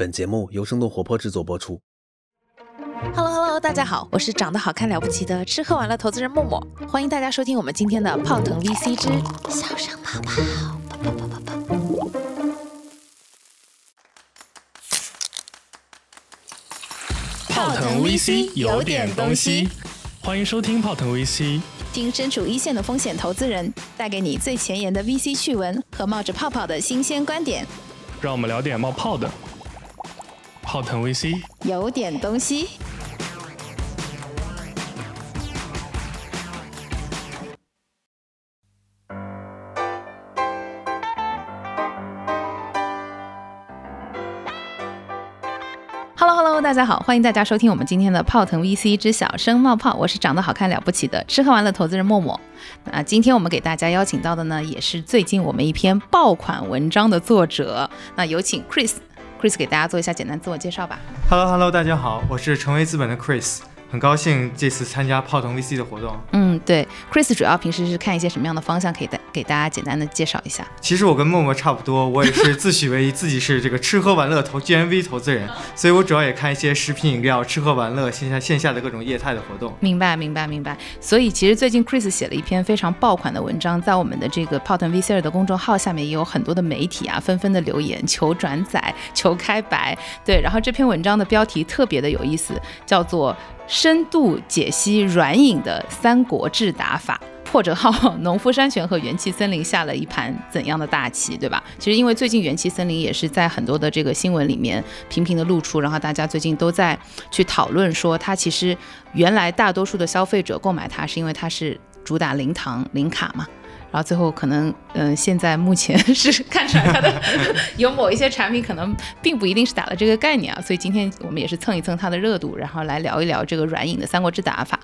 本节目由生动活泼制作播出。Hello Hello，大家好，我是长得好看了不起的吃喝玩乐投资人默默，欢迎大家收听我们今天的泡腾 VC 之小声泡泡。泡泡泡泡泡泡腾 VC 有点东西，欢迎收听泡腾 VC。听身处一线的风险投资人带给你最前沿的 VC 趣闻和冒着泡泡的新鲜观点，让我们聊点冒泡的。泡腾 VC，有点东西。Hello Hello，大家好，欢迎大家收听我们今天的泡腾 VC 之小声冒泡，我是长得好看了不起的吃喝玩乐投资人默默。那今天我们给大家邀请到的呢，也是最近我们一篇爆款文章的作者。那有请 Chris Chris，Chris 给大家做一下简单自我介绍吧。Hello Hello，大家好，我是成为资本的 Chris，很高兴这次参加泡腾 VC 的活动。嗯，对，Chris 主要平时是看一些什么样的方向？可以带给大家简单的介绍一下。其实我跟默默差不多，我也是自诩为自己是这个吃喝玩乐投 GMV 投资人，所以我主要也看一些食品饮料、吃喝玩乐线下线下的各种业态的活动。明白，明白，明白。所以其实最近 Chris 写了一篇非常爆款的文章，在我们的这个泡腾 VC 的公众号下面也有很多的媒体啊，纷纷的留言求转载、求开白。对，然后这篇文章的标题特别的有意思，叫做“深度解析软饮的三国志打法”。破折号，农夫山泉和元气森林下了一盘怎样的大棋，对吧？其实因为最近元气森林也是在很多的这个新闻里面频频的露出，然后大家最近都在去讨论说，它其实原来大多数的消费者购买它是因为它是主打零糖零卡嘛。然后最后可能，嗯、现在目前是 看出来它的 有某一些产品可能并不一定是打了这个概念啊，所以今天我们也是蹭一蹭它的热度，然后来聊一聊这个软饮的三国志打法。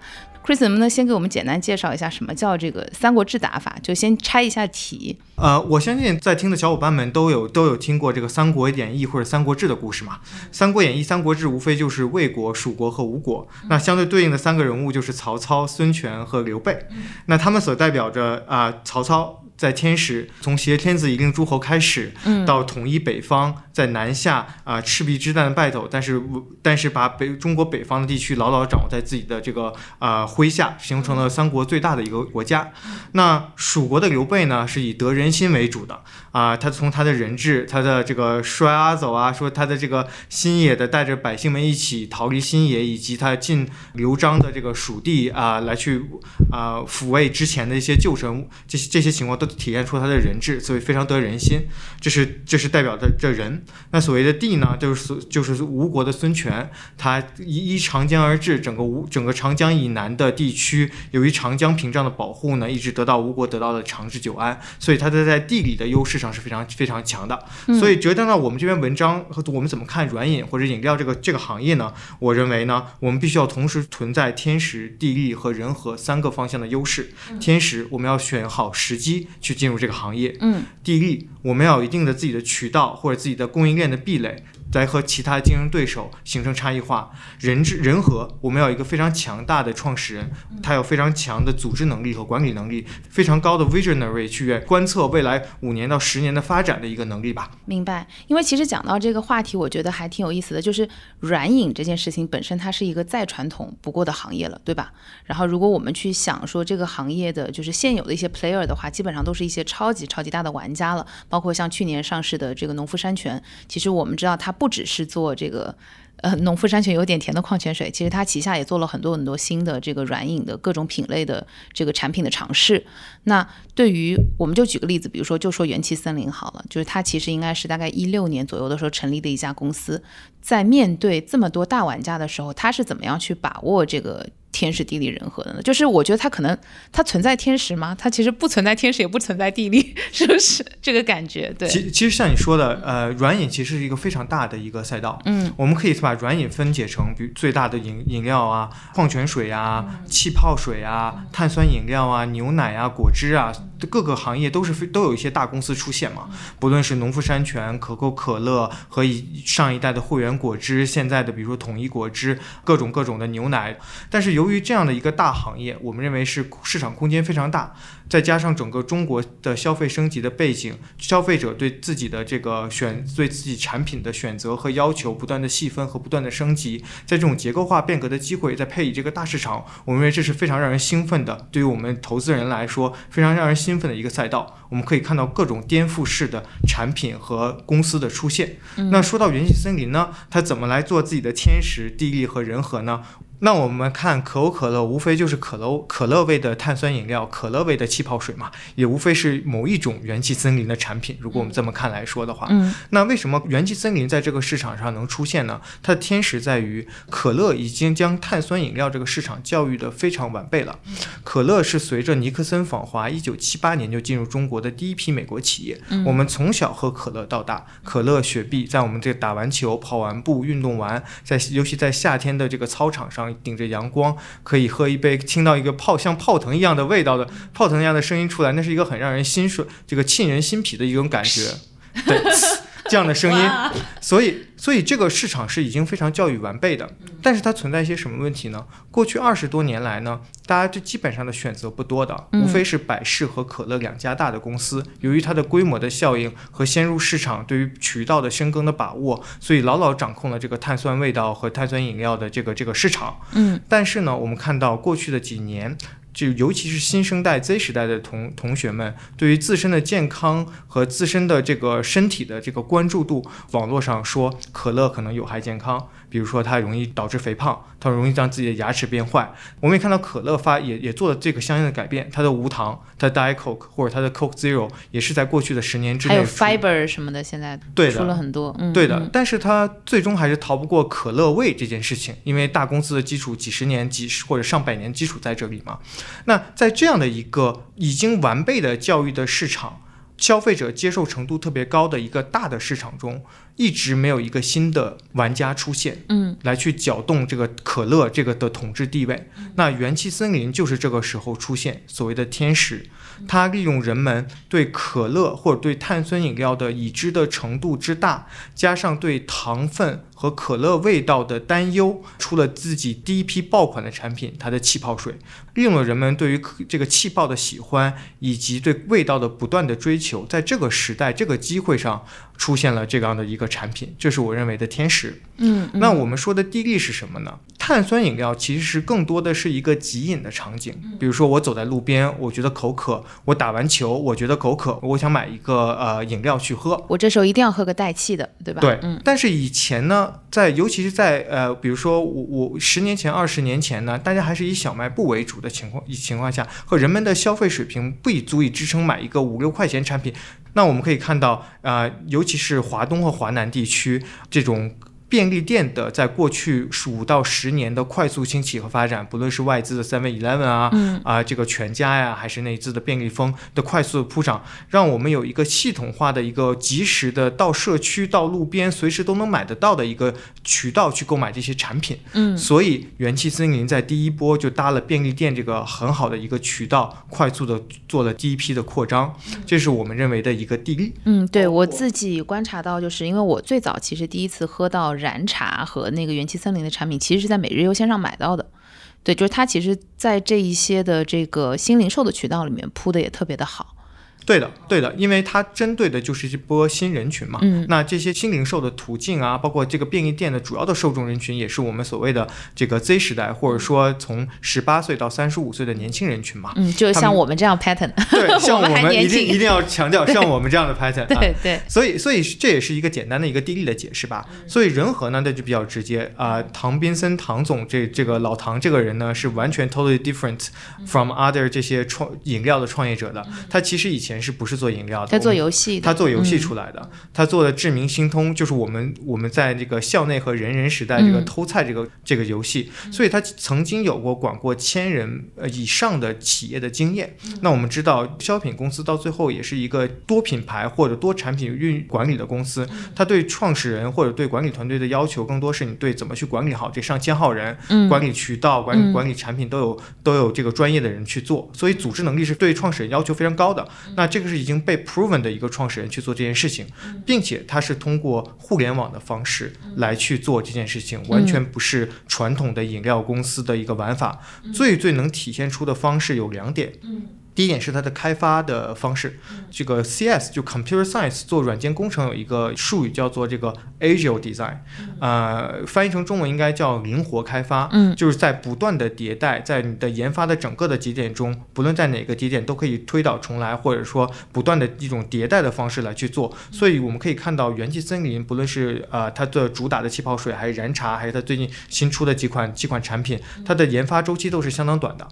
Chris 能不能先给我们简单介绍一下什么叫这个三国志打法？就先拆一下题。呃，我相信在听的小伙伴们都有都有听过这个《三国演义》或者《三国志》的故事嘛。《三国演义》《三国志》无非就是魏国、蜀国和吴国，那相对对应的三个人物就是曹操、孙权和刘备。那他们所代表着啊、曹操。在天时，从挟天子以令诸侯开始，到统一北方，在南下啊、赤壁之战的败走但是但是把北中国北方的地区牢牢掌握在自己的这个啊、麾下，形成了三国最大的一个国家。那蜀国的刘备呢，是以得人心为主的啊、他从他的人质，他的这个摔阿走啊，说他的这个新野的带着百姓们一起逃离新野，以及他进刘璋的这个蜀地啊、来去啊、抚慰之前的一些旧臣，这些这些情况都体现出他的人质，所以非常得人心。这是这是代表着这人。那所谓的地呢，就是所就是吴国的孙权，他依依长江而治，整个吴整个长江以南的地区，由于长江屏障的保护呢，一直得到吴国得到了长治久安，所以它在在地理的优势上是非常非常强的。所以折腾到我们这篇文章和我们怎么看软饮或者饮料这个这个行业呢？我认为呢，我们必须要同时存在天时、地利和人和三个方向的优势。天时，我们要选好时机去进入这个行业。嗯，地利，我们要有一定的自己的渠道或者自己的供应链的壁垒，来和其他竞争对手形成差异化。人质人和，我们要有一个非常强大的创始人，他有非常强的组织能力和管理能力，非常高的 visionary 去观测未来五年到十年的发展的一个能力吧。明白，因为其实讲到这个话题，我觉得还挺有意思的，就是软饮这件事情本身它是一个再传统不过的行业了，对吧？然后如果我们去想说这个行业的就是现有的一些 player 的话，基本上都是一些超级超级大的玩家了，包括像去年上市的这个农夫山泉，其实我们知道它不不只是做这个。呃，农夫山泉有点甜的矿泉水，其实它旗下也做了很多很多新的这个软饮的各种品类的这个产品的尝试。那对于我们就举个例子，比如说就说元气森林好了，就是它其实应该是大概一六年左右的时候成立的一家公司，在面对这么多大玩家的时候，它是怎么样去把握这个天时地利人和的呢？就是我觉得它可能它存在天时吗？它其实不存在天时，也不存在地利，是不是这个感觉？对，其其实像你说的，呃，软饮其实是一个非常大的一个赛道。嗯，我们可以把软饮分解成，比如最大的饮饮料啊、矿泉水啊、气泡水啊、碳酸饮料啊、牛奶啊、果汁啊，各个行业都是非都有一些大公司出现嘛，不论是农夫山泉、可口可乐和以上一代的汇源果汁，现在的比如说统一果汁，各种各种的牛奶。但是由于这样的一个大行业，我们认为是市场空间非常大，再加上整个中国的消费升级的背景，消费者对自己的这个选对自己产品的选择和要求不断的细分和不断的升级，在这种结构化变革的机会，再配以这个大市场，我们认为这是非常让人兴奋的。对于我们投资人来说，非常让人兴奋的一个赛道。我们可以看到各种颠覆式的产品和公司的出现。那说到元气森林呢，它怎么来做自己的天时地利和人和呢？那我们看可口可乐，无非就是可乐可乐味的碳酸饮料，可乐味的气泡水嘛，也无非是某一种元气森林的产品。如果我们这么看来说的话，嗯，那为什么元气森林在这个市场上能出现呢？它的天时在于可乐已经将碳酸饮料这个市场教育的非常完备了。可乐是随着尼克森访华，一九七八年就进入中国的第一批美国企业。我们从小喝可乐到大，可乐、雪碧，在我们这打完球、跑完步、运动完，在尤其在夏天的这个操场上，顶着阳光，可以喝一杯，听到一个泡像泡腾一样的味道的泡腾一样的声音出来，那是一个很让人心顺、这个沁人心脾的一种感觉。对。这样的声音，所以所以这个市场是已经非常教育完备的，但是它存在一些什么问题呢？过去二十多年来呢，大家就基本上的选择不多的，无非是百事和可乐两家大的公司。由于它的规模的效应和先入市场对于渠道的深耕的把握，所以牢牢掌控了这个碳酸味道和碳酸饮料的这个这个市场。嗯，但是呢，我们看到过去的几年。就尤其是新生代 Z 时代的同同学们，对于自身的健康和自身的这个身体的这个关注度，网络上说可乐可能有害健康，比如说它容易导致肥胖，它容易让自己的牙齿变坏。我们也看到可乐发也也做了这个相应的改变，它的无糖，它的 Diet Coke 或者它的 Coke Zero 也是在过去的十年之内还有 fiber 什么的，现在对的出了很多，嗯，对的嗯，但是它最终还是逃不过可乐味这件事情，因为大公司的基础几十年、几十或者上百年基础在这里嘛。那在这样的一个已经完备的教育的市场，消费者接受程度特别高的一个大的市场中，一直没有一个新的玩家出现。嗯来去搅动这个可乐这个的统治地位。那元气森林就是这个时候出现所谓的天使，它利用人们对可乐或者对碳酸饮料的已知的程度之大，加上对糖分和可乐味道的担忧，出了自己第一批爆款的产品，它的气泡水，利用了人们对于可这个气泡的喜欢以及对味道的不断的追求，在这个时代这个机会上出现了这样的一个产品，这是我认为的天使。嗯，嗯那我们说的地利是什么呢？碳酸饮料其实是更多的是一个即饮的场景，比如说我走在路边，我觉得口渴；我打完球，我觉得口渴，我想买一个呃饮料去喝。我这时候一定要喝个带气的，对吧？对，嗯但是以前呢，在尤其是在呃，比如说我我十年前、二十年前呢，大家还是以小卖部为主的情况情况下，和人们的消费水平不以足以支撑买一个五六块钱产品。那我们可以看到，呃，尤其是华东和华南地区这种。便利店的在过去五到十年的快速兴起和发展，不论是外资的 Seven Eleven 啊，嗯啊、这个全家呀，还是内资的便利蜂的快速的铺涨，让我们有一个系统化的一个及时的到社区、到路边随时都能买得到的一个渠道去购买这些产品。嗯所以元气森林在第一波就搭了便利店这个很好的一个渠道，快速的做了第一批的扩张，这是我们认为的一个地利。嗯，对我自己观察到，就是因为我最早其实第一次喝到燃茶和那个元气森林的产品，其实是在每日优鲜上买到的。对，就是它其实，在这一些的这个新零售的渠道里面铺的也特别的好。对的，对的，因为它针对的就是这波新人群嘛。嗯那这些新零售的途径啊，包括这个便利店的主要的受众人群，也是我们所谓的这个 Z 时代，或者说从十八岁到三十五岁的年轻人群嘛。嗯，就像我们这样 pattern。对，像我们一定一定要强调，像我们这样的 pattern 啊。对对，所以，所以这也是一个简单的一个地利的解释吧。所以仁和呢，那就比较直接啊、唐宾森唐总这这个老唐这个人呢，是完全 totally different from other 这些创饮料的创业者的。他其实以前前是不是做饮料的？他做游戏，他做游戏嗯出来的，他做的智明星通就是我们我们在这个校内和人人时代这个嗯偷菜这个、这个游戏，所以他曾经有过管过千人呃以上的企业的经验。那我们知道，消品公司到最后也是一个多品牌或者多产品运管理的公司，他对创始人或者对管理团队的要求更多是你对怎么去管理好这上千号人，嗯管理渠道、管理嗯管理产品都有都有这个专业的人去做，所以组织能力是对创始人要求非常高的。那这个是已经被 proven 的一个创始人去做这件事情，并且他是通过互联网的方式来去做这件事情，完全不是传统的饮料公司的一个玩法。最最能体现出的方式有两点。第一点是它的开发的方式，这个 CS 就 Computer Science 做软件工程有一个术语叫做这个 Agile Design，呃，翻译成中文应该叫灵活开发，嗯就是在不断的迭代，在你的研发的整个的节点中，不论在哪个节点都可以推倒重来，或者说不断的一种迭代的方式来去做。所以我们可以看到元气森林，不论是呃它的主打的气泡水，还是燃茶，还是它最近新出的几款几款产品，它的研发周期都是相当短的。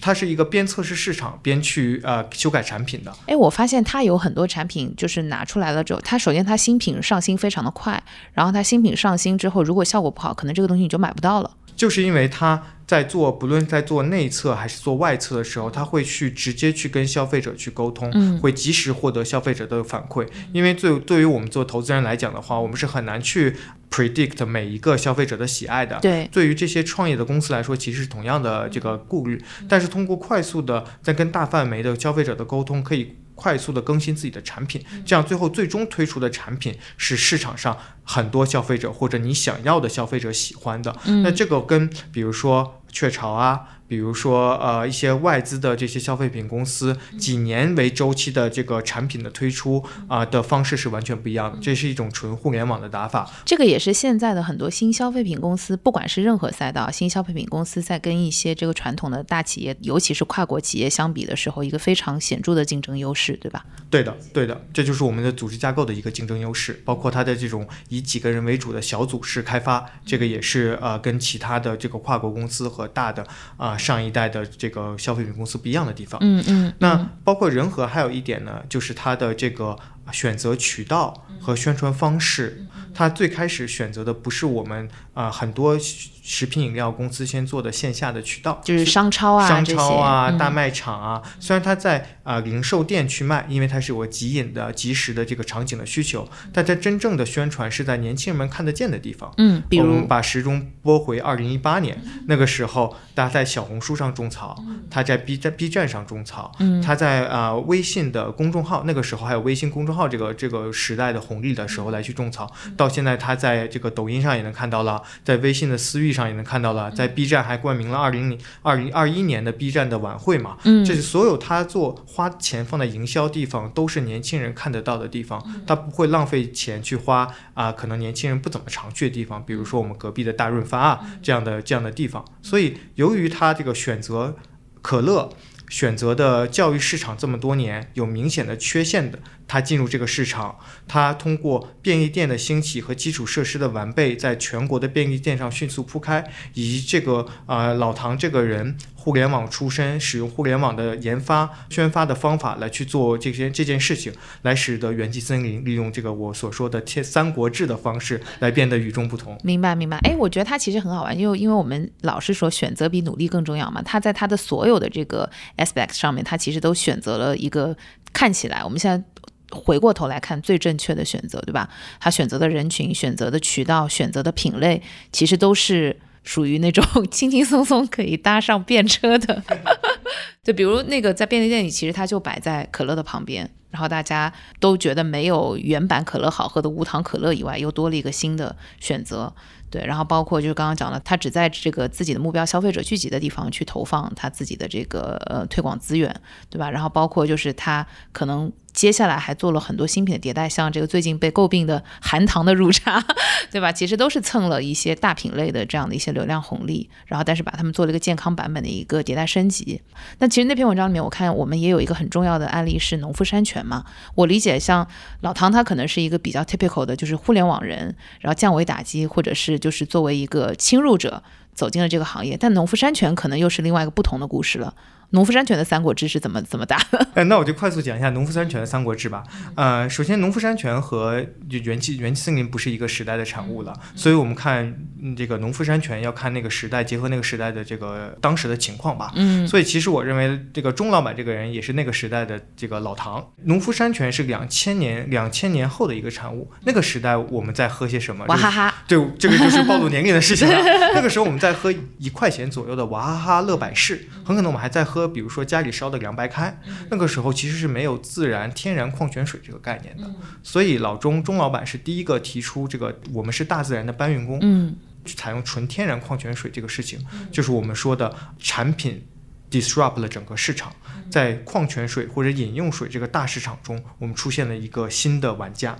它是一个边测试市场边去呃修改产品的。哎，我发现它有很多产品，就是拿出来了之后，它首先它新品上新非常的快，然后它新品上新之后，如果效果不好，可能这个东西你就买不到了。就是因为他在做，不论在做内测还是做外测的时候，他会去直接去跟消费者去沟通，嗯会及时获得消费者的反馈。因为对对于我们做投资人来讲的话，我们是很难去 predict 每一个消费者的喜爱的。对，对于这些创业的公司来说，其实是同样的这个顾虑，但是通过快速的在跟大范围的消费者的沟通，可以快速的更新自己的产品，这样最后最终推出的产品是市场上很多消费者或者你想要的消费者喜欢的。嗯。那这个跟比如说雀巢啊，比如说呃一些外资的这些消费品公司几年为周期的这个产品的推出啊、的方式是完全不一样的，这是一种纯互联网的打法。这个也是现在的很多新消费品公司，不管是任何赛道，新消费品公司在跟一些这个传统的大企业，尤其是跨国企业相比的时候，一个非常显著的竞争优势，对吧？对的，对的，这就是我们的组织架构的一个竞争优势，包括它的这种以几个人为主的小组式开发，这个也是呃跟其他的这个跨国公司和大的啊、上一代的这个消费品公司不一样的地方。嗯嗯，那包括仁和还有一点呢，就是它的这个选择渠道和宣传方式，它最开始选择的不是我们啊、很多食品饮料公司先做的线下的渠道，就是商超啊，商超啊、嗯大卖场啊，虽然它在啊、零售店去卖，因为它是有个即饮的、即时的这个场景的需求，但它真正的宣传是在年轻人们看得见的地方。嗯，比如？我们把时钟拨回二零一八年，那个时候，大家在小红书上种草，他在 B 站 B 站上种草，嗯。他在啊、呃微信的公众号，那个时候还有微信公众号这个这个时代的红利的时候来去种草，到现在他在这个抖音上也能看到了，在微信的私域上也能看到了，在 B 站还冠名了二零二零二一年的 B 站的晚会嘛，嗯。这是所有他做花钱放在营销地方，都是年轻人看得到的地方，他不会浪费钱去花啊、可能年轻人不怎么常去的地方，比如说我们隔壁的大润发啊这样的这样的地方。所以由于他这个选择可乐。选择的教育市场这么多年有明显的缺陷的，它进入这个市场，它通过便利店的兴起和基础设施的完备，在全国的便利店上迅速铺开，以及这个呃老唐这个人互联网出身，使用互联网的研发宣发的方法来去做这些这件事情，来使得元气森林利用这个我所说的贴三国志的方式来变得与众不同。明白明白，哎，我觉得它其实很好玩，因为因为我们老是说选择比努力更重要嘛。它在它的所有的这个 aspect 上面，它其实都选择了一个看起来我们现在回过头来看最正确的选择，对吧？他选择的人群、选择的渠道、选择的品类，其实都是属于那种 轻轻松松可以搭上便车的。对，比如那个在便利店里，其实它就摆在可乐的旁边，然后大家都觉得没有原版可乐好喝的无糖可乐以外，又多了一个新的选择。对，然后包括就是刚刚讲的，他只在这个自己的目标消费者聚集的地方去投放他自己的这个呃推广资源，对吧？然后包括就是他可能接下来还做了很多新品的迭代，像这个最近被诟病的含糖的乳茶，对吧？其实都是蹭了一些大品类的这样的一些流量红利，然后但是把他们做了一个健康版本的一个迭代升级。那其实那篇文章里面，我看我们也有一个很重要的案例是农夫山泉嘛。我理解像老唐他可能是一个比较 typical 的，就是互联网人，然后降维打击，或者是就是作为一个侵入者走进了这个行业。但农夫山泉可能又是另外一个不同的故事了。农夫山泉的三国志是怎么怎么打的？哎，那我就快速讲一下农夫山泉的三国志吧。呃，首先农夫山泉和就元气元气森林不是一个时代的产物了，所以我们看嗯这个农夫山泉要看那个时代，结合那个时代的这个当时的情况吧。嗯所以其实我认为这个钟老板这个人也是那个时代的这个老唐。农夫山泉是两千年两千年后的一个产物，那个时代我们在喝些什么？娃哈哈，对，这个就是暴露年龄的事情了。那个时候我们在喝一块钱左右的娃哈哈乐百氏，很可能我们还在喝，比如说家里烧的凉白开。那个时候其实是没有自然天然矿泉水这个概念的，所以老钟钟老板是第一个提出这个我们是大自然的搬运工，嗯采用纯天然矿泉水这个事情，就是我们说的产品 disrupt 了整个市场，在矿泉水或者饮用水这个大市场中，我们出现了一个新的玩家。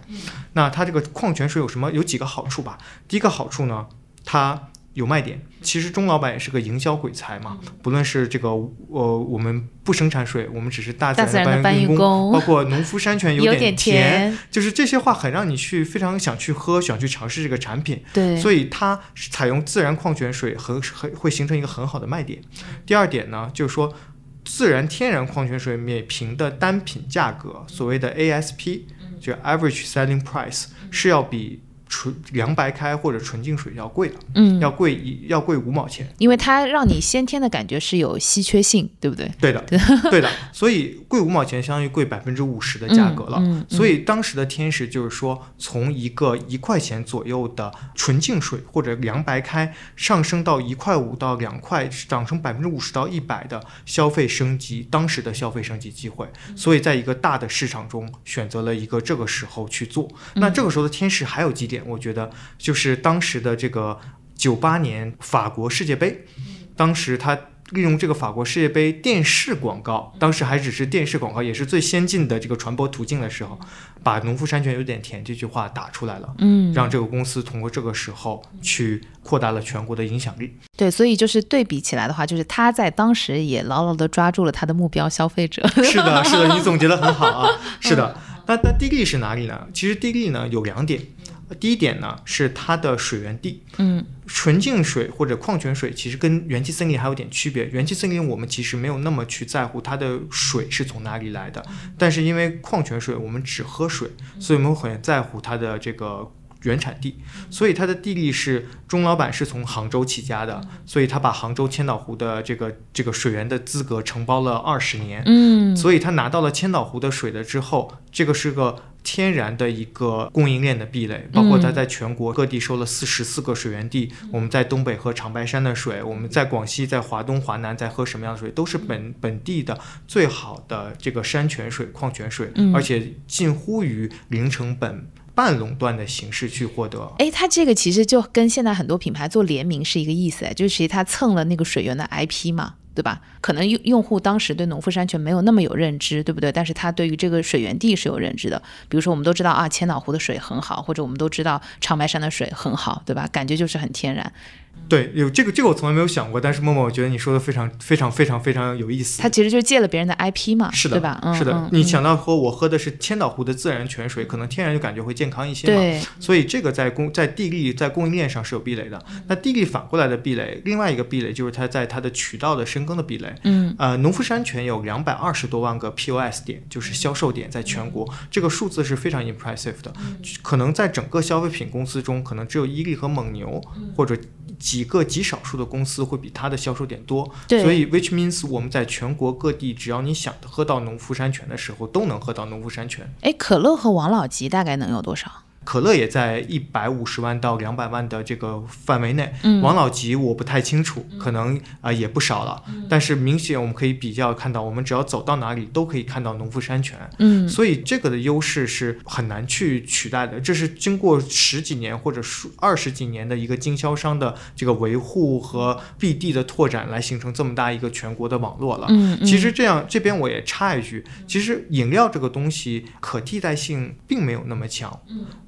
那它这个矿泉水有什么？有几个好处吧。第一个好处呢，它有卖点。其实钟老板也是个营销鬼才嘛，不论是这个呃，我们不生产水，我们只是大自然搬运工包括农夫山泉有点点甜就是这些话很让你去非常想去喝，想去尝试这个产品。对，所以它是采用自然矿泉水很很会形成一个很好的卖点。第二点呢，就是说自然天然矿泉水每瓶的单品价格，所谓的 ASP，这个 Average Selling Price 是要比纯凉白开或者纯净水要贵的，嗯，要贵一要贵五毛钱。因为它让你先天的感觉是有稀缺性，对不对？对的，对的，所以贵五毛钱相当于贵百分之五十的价格了。嗯嗯所以当时的天使就是说，从一个一块钱左右的纯净水或者凉白开，上升到一块五到两块，涨成百分之五十到一百的消费升级，当时的消费升级机会。所以在一个大的市场中，选择了一个这个时候去做。那这个时候的天使还有几点，我觉得就是当时的这个九八年法国世界杯，当时他利用这个法国世界杯电视广告，当时还只是电视广告，也是最先进的这个传播途径的时候，把“农夫山泉有点甜”这句话打出来了，嗯，让这个公司通过这个时候去扩大了全国的影响力。对，所以就是对比起来的话，就是他在当时也牢牢地抓住了他的目标消费者。是的，是的，你总结的很好啊。是的，那那地利是哪里呢？其实地利呢有两点，第一点呢是它的水源地，嗯。纯净水或者矿泉水其实跟元气森林还有点区别。元气森林我们其实没有那么去在乎它的水是从哪里来的，但是因为矿泉水我们只喝水，所以我们很在乎它的这个。原产地，所以它的地利是钟老板是从杭州起家的，所以他把杭州千岛湖的这个这个水源的资格承包了二十年，嗯。所以他拿到了千岛湖的水了之后，这个是个天然的一个供应链的壁垒，包括它在全国各地收了四十四个水源地。我们在东北喝长白山的水，我们在广西、在华东、华南在喝什么样的水，都是本本地的最好的这个山泉水、矿泉水，嗯而且近乎于零成本。半垄断的形式去获得，哎，它这个其实就跟现在很多品牌做联名是一个意思，哎，就是其实它蹭了那个水源的 IP 嘛，对吧？可能用用户当时对农夫山泉没有那么有认知，对不对？但是他对于这个水源地是有认知的。比如说，我们都知道啊，千岛湖的水很好，或者我们都知道长白山的水很好，对吧？感觉就是很天然。对，有这个这个我从来没有想过，但是默默，我觉得你说的非常非常非常非常有意思。它其实就是借了别人的 IP 嘛，是的，对吧？嗯、是的，嗯你想到喝我喝的是千岛湖的自然泉水，可能天然就感觉会健康一些嘛。对，所以这个在供在地利在供应链上是有壁垒的。那地利反过来的壁垒，另外一个壁垒就是它在它的渠道的深耕的壁垒。嗯呃，农夫山泉有两百二十多万个 POS 点，就是销售点，在全国，这个数字是非常 impressive 的。可能在整个消费品公司中，可能只有伊利和蒙牛或者几个极少数的公司会比它的销售点多。所以 which means 我们在全国各地，只要你想喝到农夫山泉的时候，都能喝到农夫山泉。哎，可乐和王老吉大概能有多少？可乐也在一百五十万到两百万的这个范围内。嗯王老吉我不太清楚，可能啊、呃也不少了。但是明显我们可以比较看到，我们只要走到哪里都可以看到农夫山泉。嗯所以这个的优势是很难去取代的，这是经过十几年或者数二十几年的一个经销商的这个维护和 BD 的拓展来形成这么大一个全国的网络了。嗯，嗯其实这样，这边我也插一句，其实饮料这个东西可替代性并没有那么强。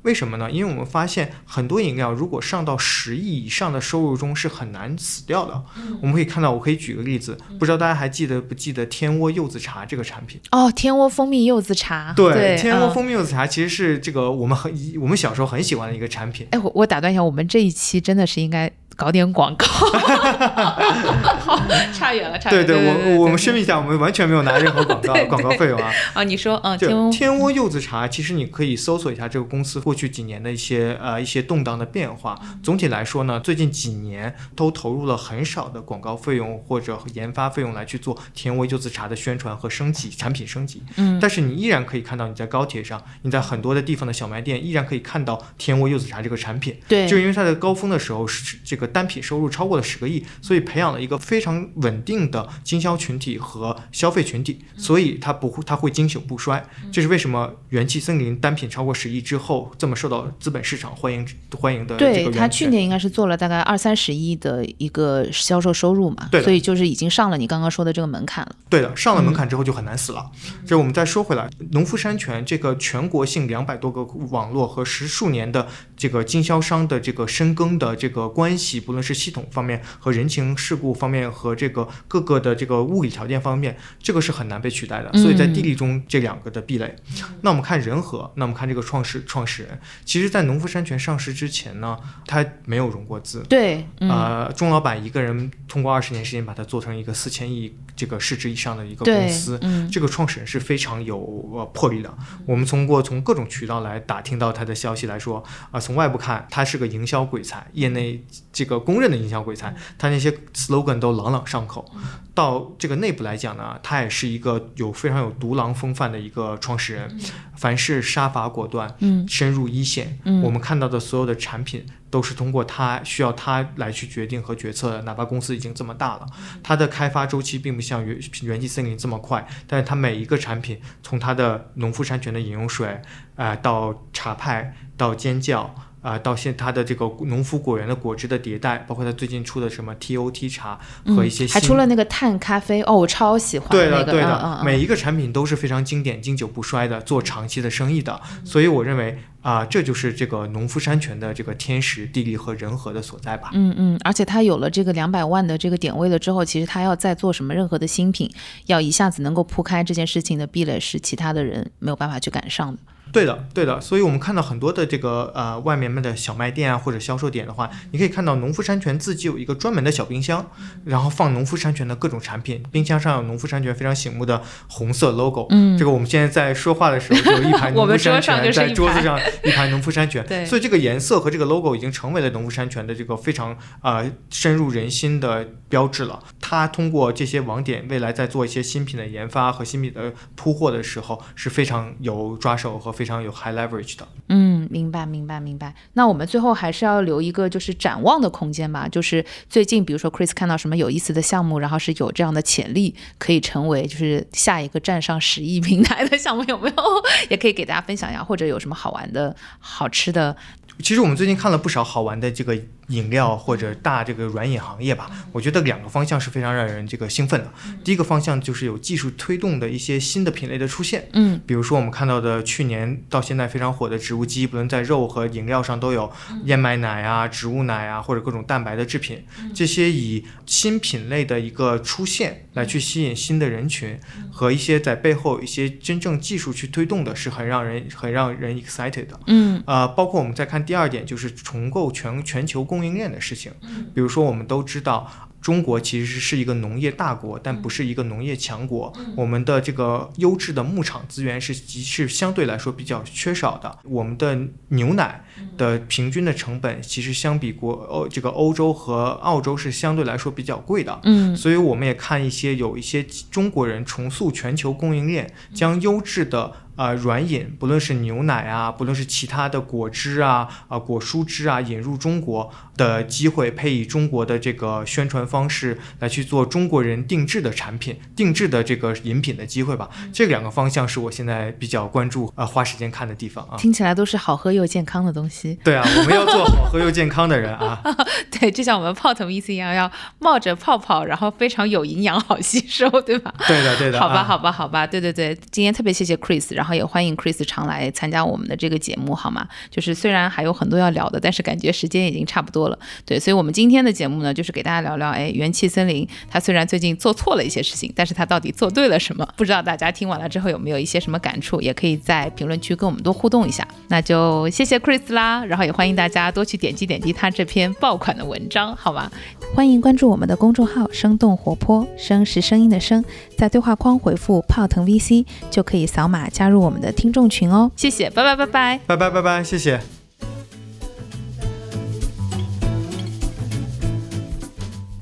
为什么呢？因为我们发现很多饮料如果上到十亿以上的收入中是很难死掉的。我们可以看到，我可以举个例子，不知道大家还记得不记得天窝柚子茶这个产品？哦，天窝蜂蜜柚子茶，对，天窝嗯蜂蜜柚子茶其实是这个我们很我们小时候很喜欢的一个产品。哎，我我打断一下，我们这一期真的是应该搞点广告。好，差远了，差远了。对对我我们声明一下，我们完全没有拿任何广告 广告费用啊。啊，你说，嗯，就天翁，天窝柚子茶，其实你可以搜索一下这个公司过去几年的一些呃一些动荡的变化。总体来说呢，最近几年都投入了很少的广告费用或者研发费用来去做天窝柚子茶的宣传和升级产品升级。嗯，但是你依然可以看到你在高铁上，你在很多的地方的小卖店依然可以看到天窝柚子茶这个产品。对，就因为它在高峰的时候是这个单品收入超过了十个亿，所以培养了一个非常稳定的经销群体和消费群体，所以它不会它会经久不衰。这是为什么元气森林单品超过十亿之后这么受到资本市场欢迎欢迎的这个对源泉。他去年应该是做了大概二三十亿的一个销售收入嘛，对所以就是已经上了你刚刚说的这个门槛了。对的，上了门槛之后就很难死了。这我们再说回来，农夫山泉这个全国性两百多个网络和十数年的这个经销商的这个深耕的这个关系，不论是系统方面和人情世故方面和这个各个的这个物理条件方面，这个是很难被取代的。所以在地利中这两个的壁垒。那我们看人和，那我们看这个创始创始人，其实在农夫山泉上市之前呢，他没有融过资。对，嗯，呃，钟老板一个人通过二十年时间把它做成一个四千亿这个市值以上的一个公司，嗯这个创始人是非常有呃魄力的。我们通过从各种渠道来打听到他的消息来说，啊、从外部看他是个营销鬼才，业内这个公认的营销鬼才，他那些 slogan 都朗朗上口。到这个内部来讲呢，他也是一个有非常有独狼风范的一个创始人，凡事杀伐果断，嗯深入一线。嗯我们看到的所有的产品都是通过他需要他来去决定和决策的，哪怕公司已经这么大了，他的开发周期并不像元元气森林这么快，但是它每一个产品，从它的农夫山泉的饮用水，啊、到茶派，到尖叫。啊、到现它的这个农夫果园的果汁的迭代，包括它最近出的什么 TOT 茶和一些还出了那个碳咖啡哦，我超喜欢对的，那个，对的，每一个产品都是非常经典、经久不衰的，做长期的生意的。所以我认为啊、这就是这个农夫山泉的这个天时地利和人和的所在吧。嗯嗯，而且它有了这个两百万的这个点位了之后，其实它要再做什么任何的新品，要一下子能够铺开这件事情的壁垒，是其他的人没有办法去赶上的。对的，对的。所以我们看到很多的这个呃外面卖的小卖店啊或者销售点的话，你可以看到农夫山泉自己有一个专门的小冰箱，然后放农夫山泉的各种产品，冰箱上有农夫山泉非常醒目的红色 logo。嗯这个我们现在在说话的时候就有一排 我们农夫山泉，桌上就是一在桌子上一排农夫山泉。对所以这个颜色和这个 logo 已经成为了农夫山泉的这个非常呃深入人心的标志了。它通过这些网点，未来在做一些新品的研发和新品的铺货的时候，是非常有抓手和非常有 high leverage 的。嗯，明白，明白，明白。那我们最后还是要留一个就是展望的空间吧。就是最近，比如说 Chris 看到什么有意思的项目，然后是有这样的潜力，可以成为就是下一个站上十亿平台的项目，有没有？也可以给大家分享一下，或者有什么好玩的、好吃的。其实我们最近看了不少好玩的这个饮料或者大这个软饮行业吧，我觉得两个方向是非常让人这个兴奋的。第一个方向就是有技术推动的一些新的品类的出现，嗯。比如说我们看到的去年到现在非常火的植物基，不论在肉和饮料上都有燕麦奶啊、植物奶啊，或者各种蛋白的制品，这些以新品类的一个出现来去吸引新的人群，和一些在背后有一些真正技术去推动的，是很让人很让人 excited 的。嗯。呃，包括我们在看第二点，就是重构全全球供应链的事情。比如说，我们都知道。中国其实是一个农业大国，但不是一个农业强国。我们的这个优质的牧场资源是极是相对来说比较缺少的。我们的牛奶的平均的成本，其实相比国欧这个欧洲和澳洲是相对来说比较贵的。嗯所以我们也看一些有一些中国人重塑全球供应链，将优质的呃软饮，不论是牛奶啊，不论是其他的果汁啊、啊、果蔬汁啊，引入中国的机会，配以中国的这个宣传方式来去做中国人定制的产品、定制的这个饮品的机会吧。这两个方向是我现在比较关注、呃花时间看的地方啊。听起来都是好喝又健康的东西。对啊，我们要做好喝又健康的人啊。对，就像我们泡腾 VC 一样，要冒着泡泡，然后非常有营养、好吸收，对吧？对的，对的。好吧，啊好吧，好吧，对对对，今天特别谢谢 Chris，然后。然后也欢迎 Chris 常来参加我们的这个节目，好吗？就是虽然还有很多要聊的，但是感觉时间已经差不多了。对，所以我们今天的节目呢，就是给大家聊聊，哎，元气森林它虽然最近做错了一些事情，但是它到底做对了什么？不知道大家听完了之后有没有一些什么感触？也可以在评论区跟我们多互动一下。那就谢谢 Chris 啦，然后也欢迎大家多去点击点击他这篇爆款的文章，好吗？欢迎关注我们的公众号“生动活泼”，声是声音的声，在对话框回复“泡腾 VC” 就可以扫码加入入我们的听众群哦。谢谢，拜拜拜拜。拜拜拜拜，谢谢。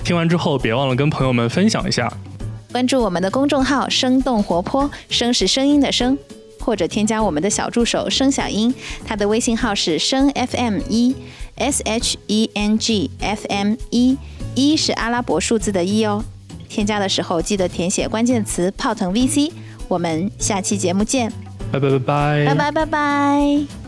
听完之后，别忘了跟朋友们分享一下。关注我们的公众号“生动活泼”，声是声音的声，或者添加我们的小助手“声小英”，他的微信号是声 FM 一 S H E N G F M 一，一是阿拉伯数字的一哦。添加的时候记得填写关键词“泡腾 VC”。我们下期节目见，拜拜拜拜。